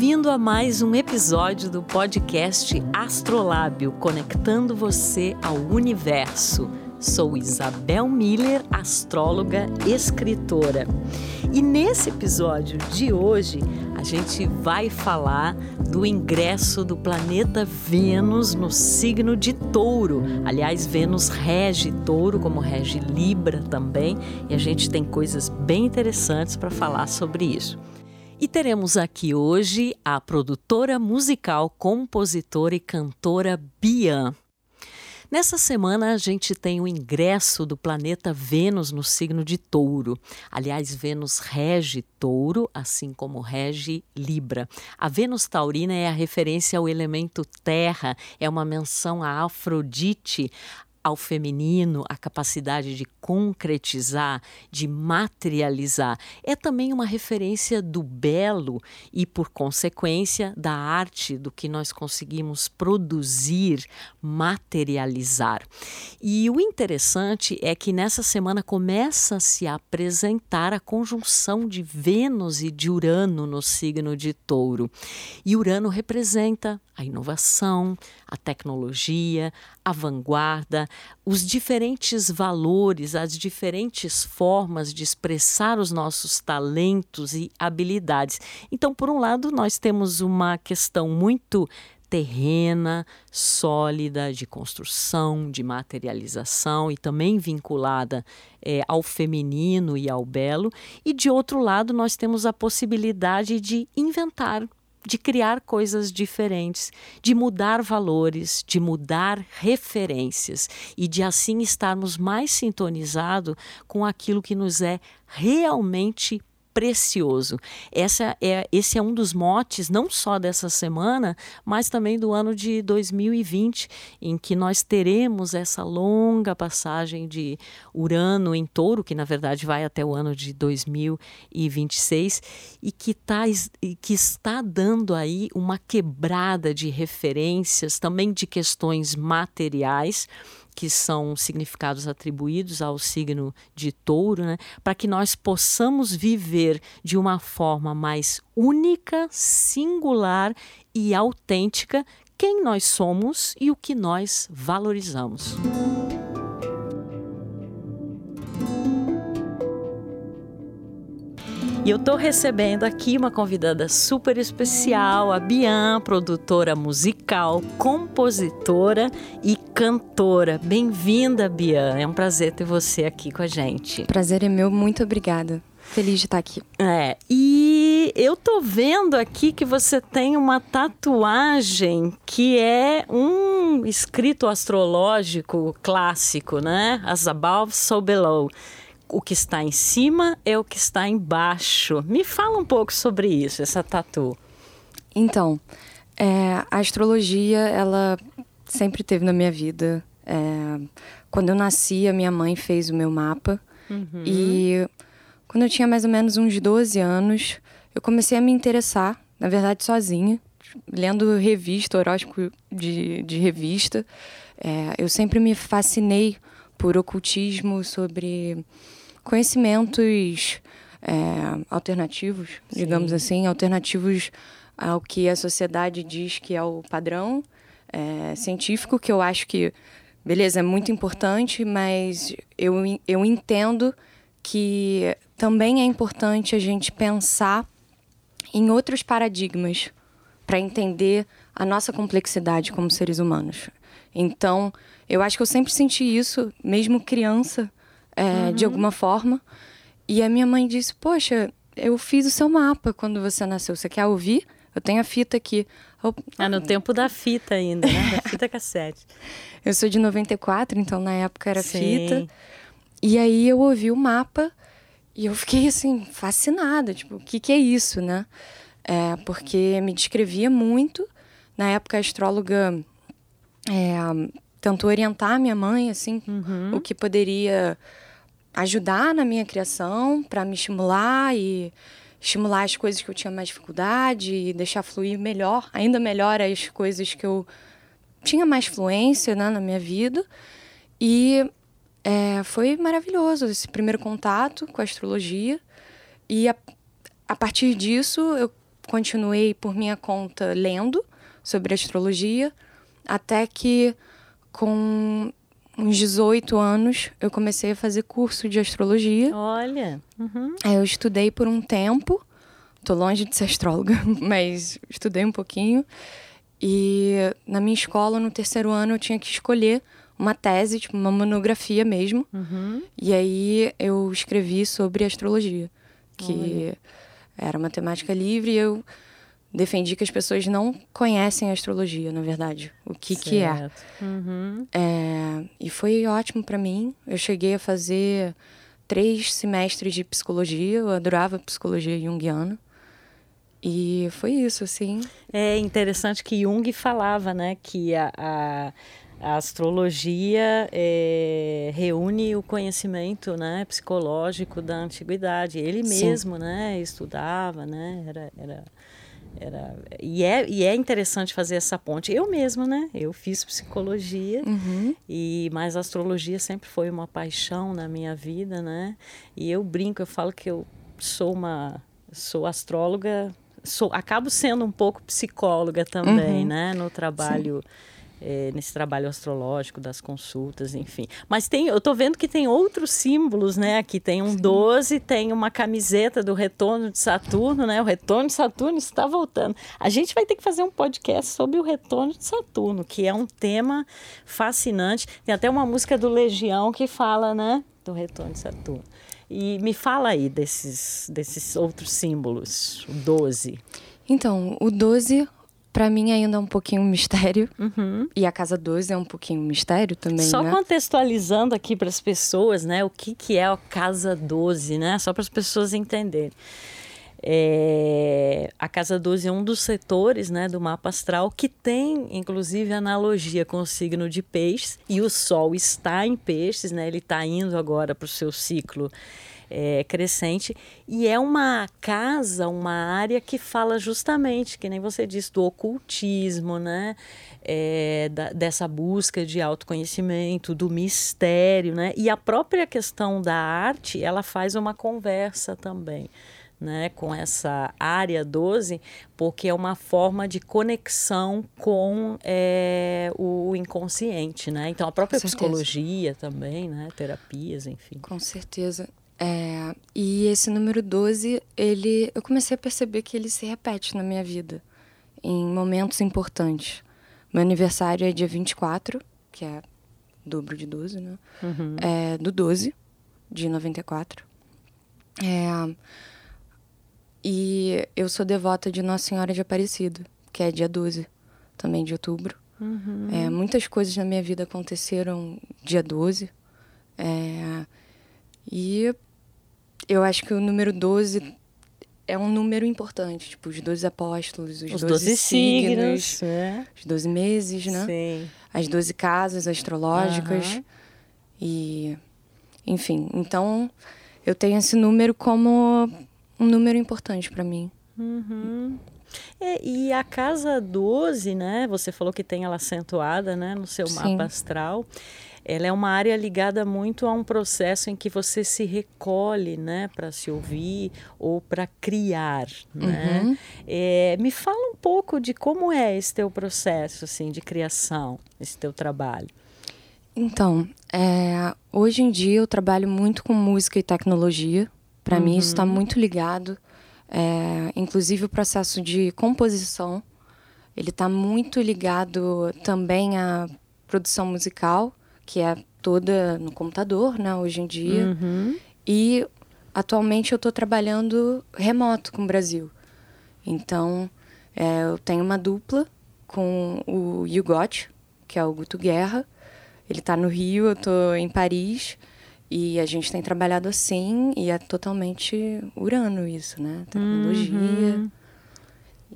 Bem-vindo a mais um episódio do podcast Astrolábio, conectando você ao universo. Sou Isabel Miller, astróloga, escritora. E nesse episódio de hoje, a gente vai falar do ingresso do planeta Vênus no signo de Touro. Aliás, Vênus rege Touro, como rege Libra também, e a gente tem coisas bem interessantes para falar sobre isso. E teremos aqui hoje a produtora musical, compositora e cantora Bian. Nessa semana a gente tem o ingresso do planeta Vênus no signo de Touro. Aliás, Vênus rege Touro, assim como rege Libra. A Vênus taurina é a referência ao elemento terra, é uma menção a Afrodite, ao feminino, a capacidade de concretizar, de materializar. É também uma referência do belo e, por consequência, da arte, do que nós conseguimos produzir, materializar. E o interessante é que nessa semana começa a se apresentar a conjunção de Vênus e de Urano no signo de Touro. E Urano representa a inovação, a tecnologia, a vanguarda, os diferentes valores, as diferentes formas de expressar os nossos talentos e habilidades. Então, por um lado, nós temos uma questão muito terrena, sólida, de construção, de materialização e também vinculada é, ao feminino e ao belo. E de outro lado, nós temos a possibilidade de inventar de criar coisas diferentes, de mudar valores, de mudar referências e de assim estarmos mais sintonizados com aquilo que nos é realmente precioso. Essa é, esse é um dos motes, não só dessa semana, mas também do ano de 2020, em que nós teremos essa longa passagem de Urano em touro, que na verdade vai até o ano de 2026, e que, tá, e que está dando aí uma quebrada de referências, também de questões materiais que são significados atribuídos ao signo de touro, né, para que nós possamos viver de uma forma mais única, singular e autêntica quem nós somos e o que nós valorizamos. E eu estou recebendo aqui uma convidada super especial, a Bian, produtora musical, compositora e cantora. Bem-vinda, Bian. É um prazer ter você aqui com a gente. Prazer é meu, muito obrigada. Feliz de estar aqui. É, e eu tô vendo aqui que você tem uma tatuagem que é um escrito astrológico clássico, né? As above, so below o que está em cima é o que está embaixo. Me fala um pouco sobre isso, essa tatu. Então, é, a astrologia, ela sempre teve na minha vida. É, quando eu nasci, a minha mãe fez o meu mapa. Uhum. E quando eu tinha mais ou menos uns 12 anos, eu comecei a me interessar, na verdade, sozinha, lendo revista, horóscopo de, de revista. É, eu sempre me fascinei por ocultismo, sobre conhecimentos é, alternativos, Sim. digamos assim, alternativos ao que a sociedade diz que é o padrão é, científico, que eu acho que, beleza, é muito importante, mas eu, eu entendo que também é importante a gente pensar em outros paradigmas para entender a nossa complexidade como seres humanos. Então, eu acho que eu sempre senti isso, mesmo criança, é, uhum. de alguma forma. E a minha mãe disse: Poxa, eu fiz o seu mapa quando você nasceu. Você quer ouvir? Eu tenho a fita aqui. Eu... Ah, no tempo da fita ainda, né? Da fita cassete. eu sou de 94, então na época era Sim. fita. E aí eu ouvi o mapa e eu fiquei assim, fascinada. Tipo, o que, que é isso, né? É, porque me descrevia muito. Na época, a astróloga é, tentou orientar minha mãe, assim, uhum. o que poderia ajudar na minha criação, para me estimular e estimular as coisas que eu tinha mais dificuldade e deixar fluir melhor, ainda melhor as coisas que eu tinha mais fluência né, na minha vida. E é, foi maravilhoso esse primeiro contato com a astrologia. E a, a partir disso, eu continuei por minha conta lendo sobre astrologia, até que com uns 18 anos eu comecei a fazer curso de astrologia. Olha. Uhum. Aí eu estudei por um tempo. Tô longe de ser astróloga, mas estudei um pouquinho. E na minha escola, no terceiro ano, eu tinha que escolher uma tese, tipo uma monografia mesmo. Uhum. E aí eu escrevi sobre astrologia, que Olha. era uma temática livre e eu defendi que as pessoas não conhecem a astrologia, na verdade. O que que é. Certo. Uhum. É, e foi ótimo para mim. Eu cheguei a fazer três semestres de psicologia. Eu adorava psicologia junguiana. E foi isso, assim. É interessante que Jung falava, né, que a, a, a astrologia é, reúne o conhecimento, né, psicológico da antiguidade. Ele Sim. mesmo, né, estudava, né, era, era, era e é e é interessante fazer essa ponte. Eu mesmo, né, eu fiz psicologia Uhum. e mas a astrologia sempre foi uma paixão na minha vida, né? E eu brinco, eu falo que eu sou uma sou astróloga, sou acabo sendo um pouco psicóloga também, Uhum. né? No trabalho eh, nesse trabalho astrológico das consultas, enfim. Mas tem, eu tô vendo que tem outros símbolos, né? Aqui tem um 12, tem uma camiseta do retorno de Saturno, né? O retorno de Saturno está voltando. A gente vai ter que fazer um podcast sobre o retorno de Saturno, que é um tema fascinante. Tem até uma música do Legião que fala, né? Do retorno de Saturno. E me fala aí desses, desses outros símbolos, o 12. Então, o 12, para mim, ainda é um pouquinho um mistério. Uhum. E a casa 12 é um pouquinho um mistério também, Só né? contextualizando aqui para as pessoas, né, o que, que é a Casa 12, né? Só para as pessoas entenderem. É, a Casa 12 é um dos setores né, do mapa astral que tem, inclusive, analogia com o signo de peixes. E o Sol está em peixes, né? ele está indo agora para o seu ciclo é, crescente. E é uma casa, uma área que fala justamente, que nem você disse, do ocultismo, né? É, da- dessa busca de autoconhecimento, do mistério, né? E a própria questão da arte, ela faz uma conversa também. Né, com essa área 12, porque é uma forma de conexão com é, o inconsciente, né? Então a própria psicologia também, né? Terapias, enfim. Com certeza. É, e esse número 12, ele, eu comecei a perceber que ele se repete na minha vida, em momentos importantes. Meu aniversário é dia 24, que é dobro de 12, né? Uhum. É, do 12, de 94. É, e eu sou devota de Nossa Senhora de Aparecida, que é dia 12, também de outubro. Uhum. É, muitas coisas na minha vida aconteceram dia 12. É, e eu acho que o número 12 é um número importante. Tipo, os 12 apóstolos, os, Os 12, 12 signos, signos, é. os 12 meses, né? Sim. As 12 casas astrológicas. Aham. E, enfim, então eu tenho esse número como um número importante para mim. Uhum. É, e a casa 12, né? Você falou que tem ela acentuada, né, no seu Sim. mapa astral. Ela é uma área ligada muito a um processo em que você se recolhe, né, para se ouvir ou para criar, né? Uhum. É, me fala um pouco de como é esse teu processo, assim, de criação, esse teu trabalho. Então, é, hoje em dia eu trabalho muito com música e tecnologia. Para mim isso está muito ligado. É, inclusive o processo de composição, ele está muito ligado também à produção musical, que é toda no computador, né, hoje em dia. Uhum. E atualmente eu estou trabalhando remoto com o Brasil. Então, é, eu tenho uma dupla com o Yugot, que é o Guto Guerra. Ele está no Rio, eu estou em Paris. E a gente tem trabalhado assim, e é totalmente urano isso, né? Tecnologia, Uhum.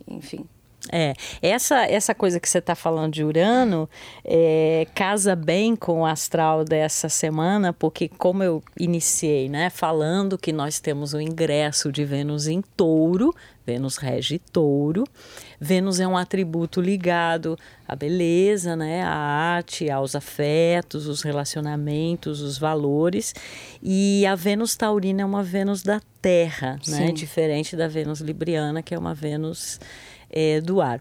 enfim. É, essa, essa coisa que você está falando de Urano é, casa bem com o astral dessa semana, porque como eu iniciei, né, falando que nós temos o ingresso de Vênus em touro, Vênus rege touro, Vênus é um atributo ligado à beleza, né, à arte, aos afetos, os relacionamentos, os valores, e a Vênus taurina é uma Vênus da Terra, né, diferente da Vênus libriana, que é uma Vênus é, do ar.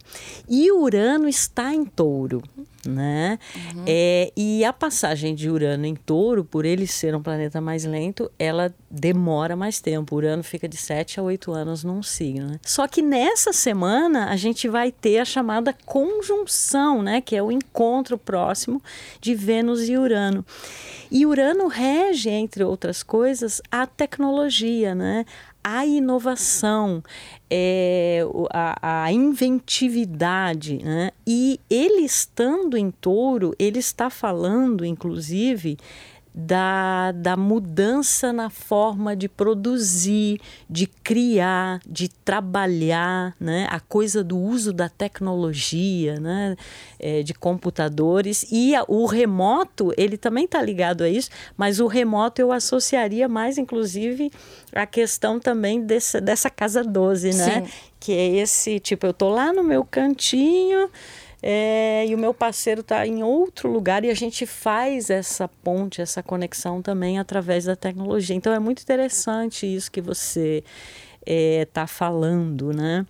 E Urano está em touro, né? Uhum. É, e a passagem de Urano em touro, por ele ser um planeta mais lento, ela demora mais tempo. Urano fica de 7 a 8 anos num signo. Né? Só que nessa semana a gente vai ter a chamada conjunção, né? Que é o encontro próximo de Vênus e Urano. E Urano rege, entre outras coisas, a tecnologia, né? A inovação, é, a, a, inventividade. Né? E ele estando em touro, ele está falando, inclusive, da, da mudança na forma de produzir, de criar, de trabalhar, né? a coisa do uso da tecnologia, né? É, de computadores. E a, o remoto, ele também está ligado a isso, mas o remoto eu associaria mais, inclusive, a questão também desse, dessa casa 12, né? Sim. Que é esse, tipo, eu estou lá no meu cantinho é, e o meu parceiro está em outro lugar e a gente faz essa ponte, essa conexão também através da tecnologia. Então é muito interessante isso que você está é, falando, né?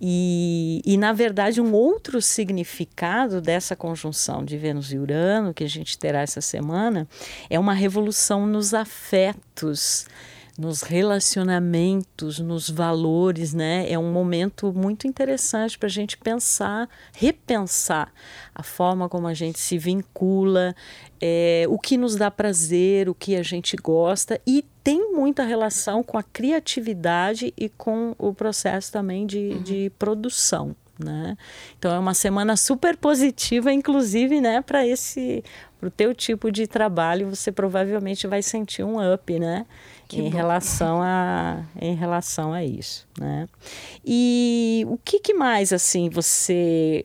E, e, na verdade, um outro significado dessa conjunção de Vênus e Urano, que a gente terá essa semana, é uma revolução nos afetos nos relacionamentos, nos valores, né? É um momento muito interessante para a gente pensar, repensar a forma como a gente se vincula, é, o que nos dá prazer, o que a gente gosta e tem muita relação com a criatividade e com o processo também de, uhum. de produção. Né? Então é uma semana super positiva, inclusive, né, para esse, para o teu tipo de trabalho, você provavelmente vai sentir um up, né? Que em bom. relação a em relação a isso, né? E o que, que, mais assim você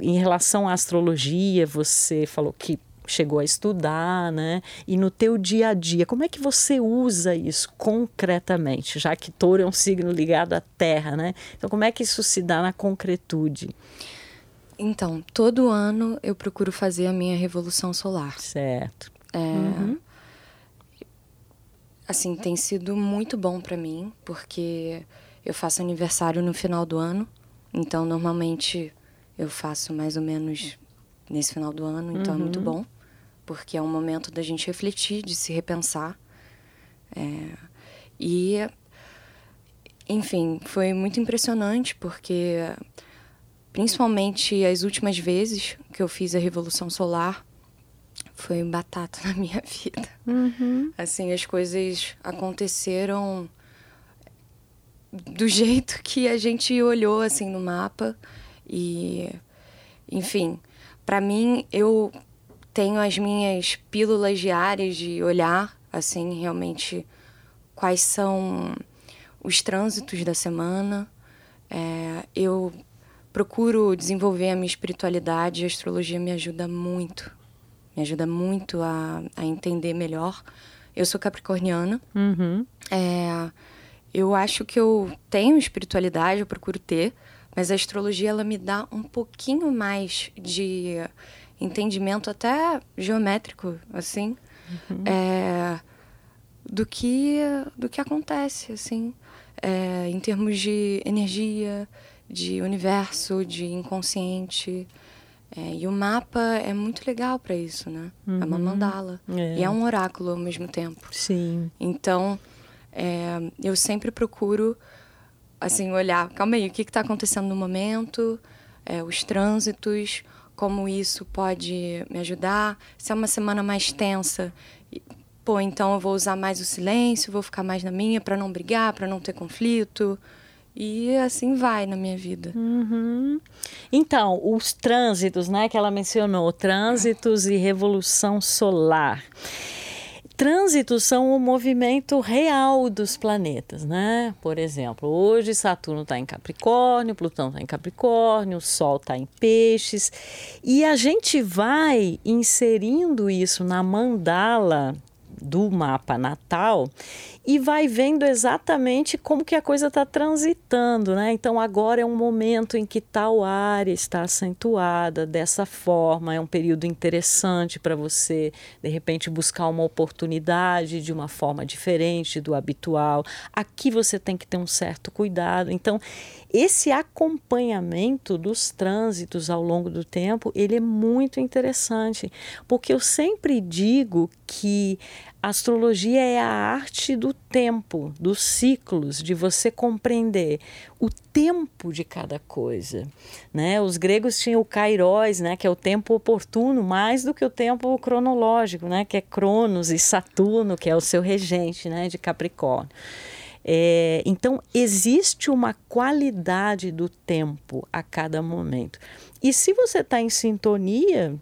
em relação à astrologia, você falou que chegou a estudar, né? E no teu dia a dia, como é que você usa isso concretamente, já que Touro é um signo ligado à Terra, né? Então como é que isso se dá na concretude? Então, todo ano eu procuro fazer a minha revolução solar. Certo. É, uhum assim, tem sido muito bom para mim, porque eu faço aniversário no final do ano, então normalmente eu faço mais ou menos nesse final do ano, então uhum. é muito uhum. bom, porque é um momento da gente refletir, de se repensar. É, e, enfim, foi muito impressionante, porque principalmente as últimas vezes que eu fiz a Revolução Solar, foi batata na minha vida. Uhum. Assim, as coisas aconteceram do jeito que a gente olhou assim no mapa e enfim, para mim eu tenho as minhas pílulas diárias de olhar assim realmente quais são os trânsitos da semana. É, eu procuro desenvolver a minha espiritualidade, a astrologia me ajuda muito me ajuda muito a, a entender melhor. Eu sou capricorniana. Uhum. É, eu acho que eu tenho espiritualidade, eu procuro ter, mas a astrologia ela me dá um pouquinho mais de entendimento até geométrico, assim, uhum. é, do que do que acontece, assim, é, em termos de energia, de universo, de inconsciente. É, e o mapa é muito legal para isso, né? Uhum. É uma uhum. mandala. É. E é um oráculo ao mesmo tempo. Sim. Então, é, eu sempre procuro, assim, olhar, calma aí, o que está acontecendo no momento, é, os trânsitos, como isso pode me ajudar. Se é uma semana mais tensa, pô, então eu vou usar mais o silêncio, vou ficar mais na minha para não brigar, para não ter conflito. E assim vai na minha vida. Uhum. Então, os trânsitos, né, que ela mencionou, trânsitos e revolução solar. Trânsitos são o movimento real dos planetas, né? Por exemplo, hoje Saturno está em Capricórnio, Plutão está em Capricórnio, Sol está em Peixes, e a gente vai inserindo isso na mandala do mapa natal e vai vendo exatamente como que a coisa está transitando, né? Então agora é um momento em que tal área está acentuada dessa forma, é um período interessante para você de repente buscar uma oportunidade de uma forma diferente do habitual. Aqui você tem que ter um certo cuidado. Então esse acompanhamento dos trânsitos ao longo do tempo, ele é muito interessante, porque eu sempre digo que a astrologia é a arte do tempo, dos ciclos, de você compreender o tempo de cada coisa. Né? Os gregos tinham o kairos, né? que é o tempo oportuno, mais do que o tempo cronológico, né? que é Cronos e Saturno, que é o seu regente né? de Capricórnio. É, então, existe uma qualidade do tempo a cada momento. E se você está em sintonia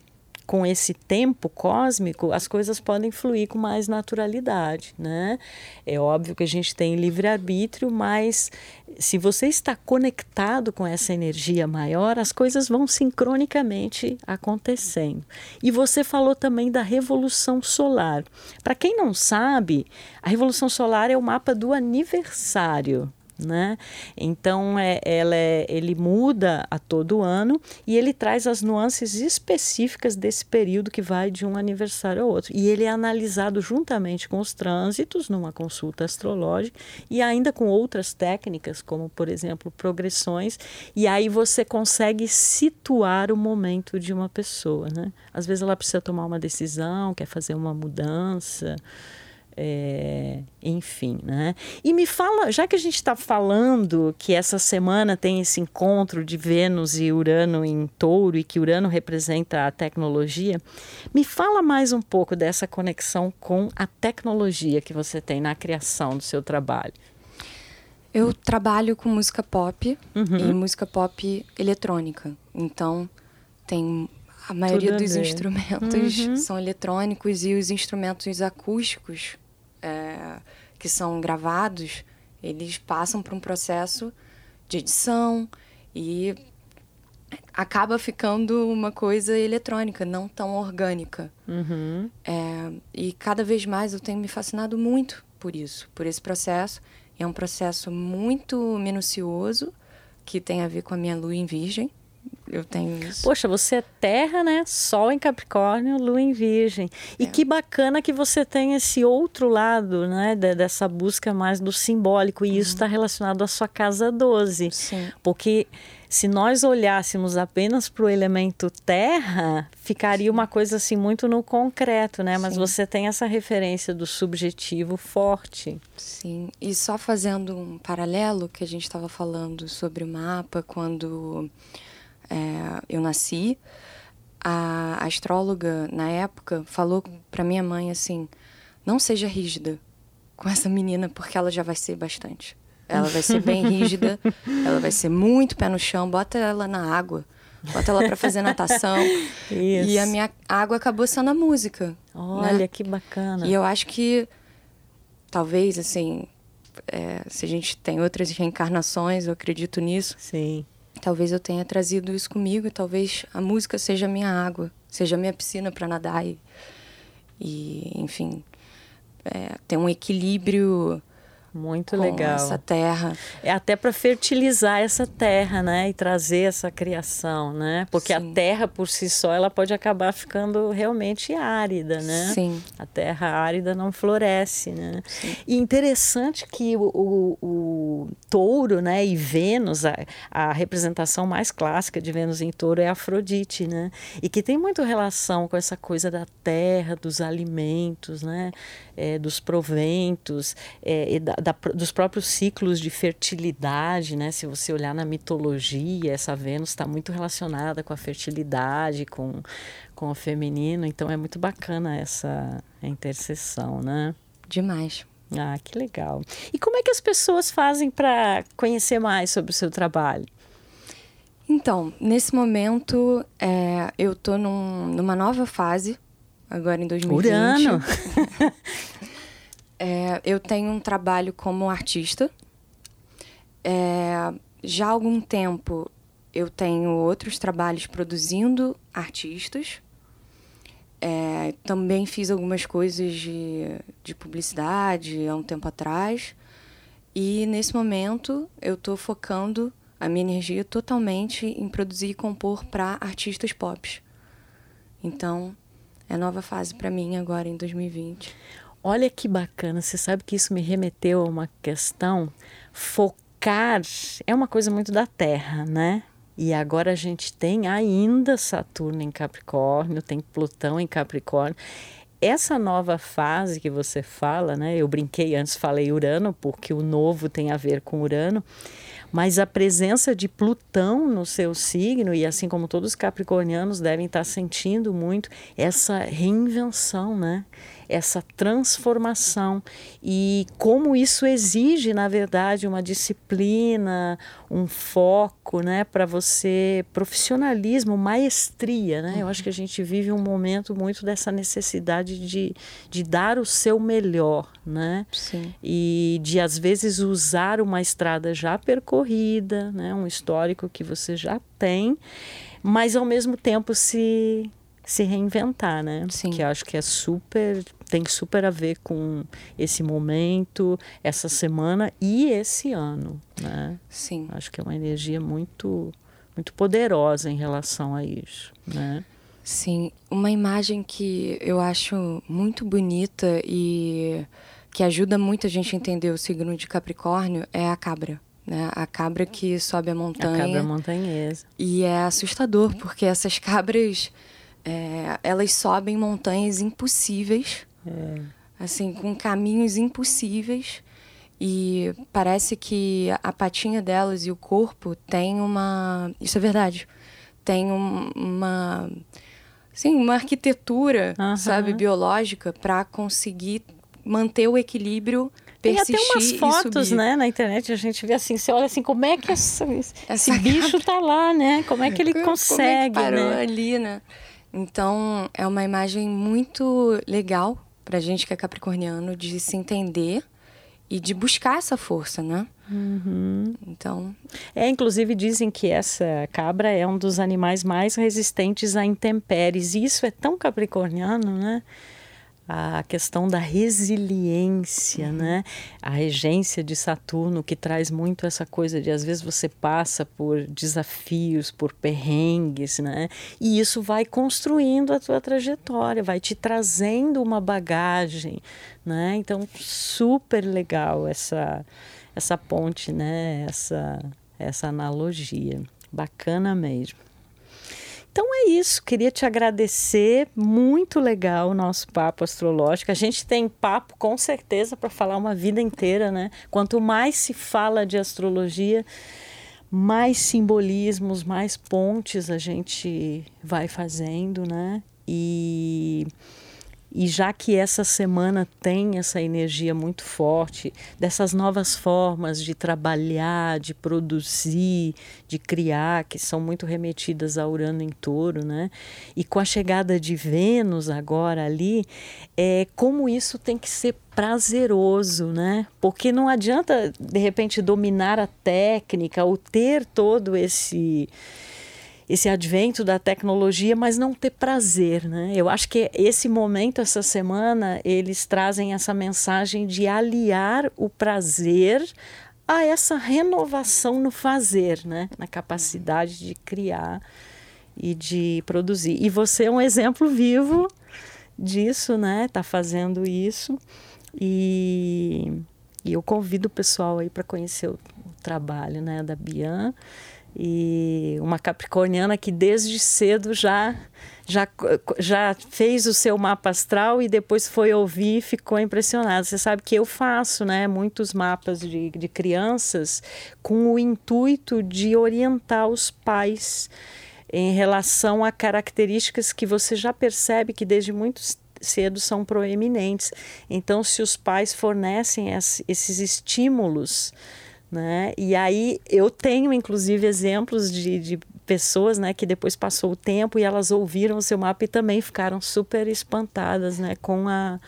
com esse tempo cósmico, as coisas podem fluir com mais naturalidade, né? É óbvio que a gente tem livre-arbítrio, mas se você está conectado com essa energia maior, as coisas vão sincronicamente acontecendo. E você falou também da revolução solar. Para quem não sabe, a revolução solar é o mapa do aniversário né? Então é, ela é, ele muda a todo ano e ele traz as nuances específicas desse período que vai de um aniversário ao outro. E ele é analisado juntamente com os trânsitos numa consulta astrológica e ainda com outras técnicas, como por exemplo progressões, e aí você consegue situar o momento de uma pessoa, né? Às vezes ela precisa tomar uma decisão, quer fazer uma mudança. É, enfim, né? E me fala, já que a gente está falando que essa semana tem esse encontro de Vênus e Urano em touro e que Urano representa a tecnologia, me fala mais um pouco dessa conexão com a tecnologia que você tem na criação do seu trabalho. Eu trabalho com música pop uhum. e música pop eletrônica. Então, tem a maioria Tudo dos instrumentos uhum. são eletrônicos e os instrumentos acústicos é, que são gravados, eles passam por um processo de edição e acaba ficando uma coisa eletrônica, não tão orgânica. Uhum. É, e cada vez mais eu tenho me fascinado muito por isso, por esse processo. É um processo muito minucioso que tem a ver com a minha lua em virgem eu tenho isso. Poxa, você é terra, né? Sol em Capricórnio, lua em Virgem. E é. que bacana que você tem esse outro lado, né? dessa busca mais do simbólico. E uhum. isso está relacionado à sua casa 12. Sim. Porque se nós olhássemos apenas para o elemento terra, ficaria uma coisa assim muito no concreto, né? Mas Sim. você tem essa referência do subjetivo forte. Sim. E só fazendo um paralelo que a gente estava falando sobre o mapa quando é, eu nasci, a astróloga na época falou para minha mãe assim: não seja rígida com essa menina porque ela já vai ser bastante. Ela vai ser bem rígida, ela vai ser muito pé no chão, bota ela na água, bota ela para fazer natação. Isso. E a minha água acabou sendo a música. Né? Olha né? que bacana. E eu acho que talvez assim, é, se a gente tem outras reencarnações, eu acredito nisso. Sim. Talvez eu tenha trazido isso comigo, talvez a música seja minha água, seja minha piscina para nadar e, e, enfim, é, ter um equilíbrio muito legal. Essa terra. É até para fertilizar essa terra, né? E trazer essa criação, né? Porque Sim. a terra por si só ela pode acabar ficando realmente árida, né? Sim. A terra árida não floresce, né? Sim. E interessante que o, o, o, touro, né? E Vênus, a, a representação mais clássica de Vênus em touro é Afrodite, né? E que tem muito relação com essa coisa da terra, dos alimentos, né? É, dos proventos, é, da, da, dos próprios ciclos de fertilidade, né? Se você olhar na mitologia, essa Vênus está muito relacionada com a fertilidade, com, com o feminino. Então é muito bacana essa interseção, né? Demais. Ah, que legal. E como é que as pessoas fazem para conhecer mais sobre o seu trabalho? Então, nesse momento, é, eu estou num, numa nova fase, agora em 2020. Urano! É, eu tenho um trabalho como artista. É, já há algum tempo eu tenho outros trabalhos produzindo artistas. É, também fiz algumas coisas de, de publicidade há um tempo atrás. E nesse momento eu estou focando a minha energia totalmente em produzir e compor para artistas pop. Então, é nova fase para mim agora em 2020. Olha que bacana, você sabe que isso me remeteu a uma questão. Focar é uma coisa muito da Terra, né? E agora a gente tem ainda Saturno em Capricórnio, tem Plutão em Capricórnio. Essa nova fase que você fala, né? Eu brinquei antes, falei Urano, porque o novo tem a ver com Urano, mas a presença de Plutão no seu signo, e assim como todos os capricornianos devem estar sentindo muito, essa reinvenção, né? Essa transformação e como isso exige, na verdade, uma disciplina, um foco, né, para você, profissionalismo, maestria, né? Uhum. Eu acho que a gente vive um momento muito dessa necessidade de, de dar o seu melhor, né? Sim. E de às vezes usar uma estrada já percorrida, né, um histórico que você já tem, mas ao mesmo tempo se se reinventar, né? Sim. Que eu acho que é super, tem super a ver com esse momento, essa semana e esse ano, né? Sim. Acho que é uma energia muito, muito poderosa em relação a isso, né? Sim, uma imagem que eu acho muito bonita e que ajuda muito a gente a entender o signo de Capricórnio é a cabra. Né? A cabra que sobe a montanha. A cabra montanhesa. E é assustador, porque essas cabras é, elas sobem montanhas impossíveis, é. assim, com caminhos impossíveis. E parece que a patinha delas e o corpo tem uma. Isso é verdade. Tem um, uma. Assim, uma arquitetura, sabe, biológica para conseguir manter o equilíbrio Tem até umas fotos, né, na internet, a gente vê assim, você olha assim, como é que esse bicho tá lá, né? Como é que ele consegue, como é que parou né? ali, né? Então, é uma imagem muito legal para gente que é capricorniano de se entender e de buscar essa força, né? Uhum. Então. É, inclusive dizem que essa cabra é um dos animais mais resistentes a intempéries. E isso é tão capricorniano, né? A questão da resiliência, uhum. né? A regência de Saturno que traz muito essa coisa de às vezes você passa por desafios, por perrengues, né? E isso vai construindo a tua trajetória, vai te trazendo uma bagagem, né? Então super legal essa essa ponte, né? Essa essa analogia, bacana mesmo. Então é isso, queria te agradecer, muito legal o nosso papo astrológico. A gente tem papo com certeza para falar uma vida inteira, né? Quanto mais se fala de astrologia, mais simbolismos, mais pontes a gente vai fazendo, né? E e já que essa semana tem essa energia muito forte dessas novas formas de trabalhar, de produzir, de criar, que são muito remetidas a Urano em Touro, né? E com a chegada de Vênus agora ali, é como isso tem que ser prazeroso, né? Porque não adianta de repente dominar a técnica ou ter todo esse esse advento da tecnologia, mas não ter prazer, né? Eu acho que esse momento, essa semana, eles trazem essa mensagem de aliar o prazer a essa renovação no fazer, né? Na capacidade de criar e de produzir. E você é um exemplo vivo disso, né? Tá fazendo isso e, e eu convido o pessoal aí para conhecer o, o trabalho, né, da Bian e uma capricorniana que desde cedo já já já fez o seu mapa astral e depois foi ouvir e ficou impressionada. Você sabe que eu faço, né, muitos mapas de, de crianças com o intuito de orientar os pais em relação a características que você já percebe que desde muito cedo são proeminentes. Então, se os pais fornecem esses estímulos Né? E aí eu tenho, inclusive, exemplos de, de pessoas né, que depois passou o tempo e elas ouviram o seu mapa e também ficaram super espantadas né, com, a,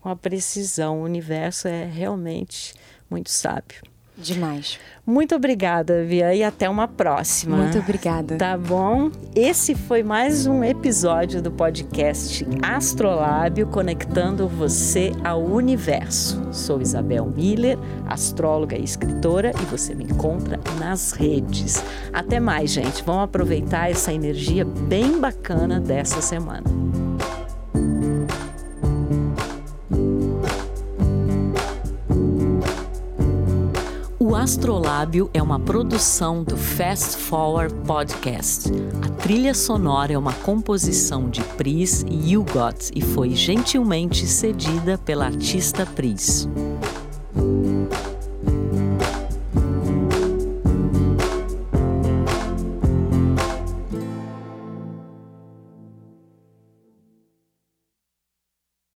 com a precisão. O universo é realmente muito sábio. Demais. Muito obrigada, Via, e até uma próxima. Muito obrigada. Tá bom? Esse foi mais um episódio do podcast Astrolábio conectando você ao universo. Sou Isabel Miller, astróloga e escritora, e você me encontra nas redes. Até mais, gente. Vamos aproveitar essa energia bem bacana dessa semana. Astrolábio é uma produção do Fast Forward Podcast. A trilha sonora é uma composição de Pris e Hugot e foi gentilmente cedida pela artista Pris.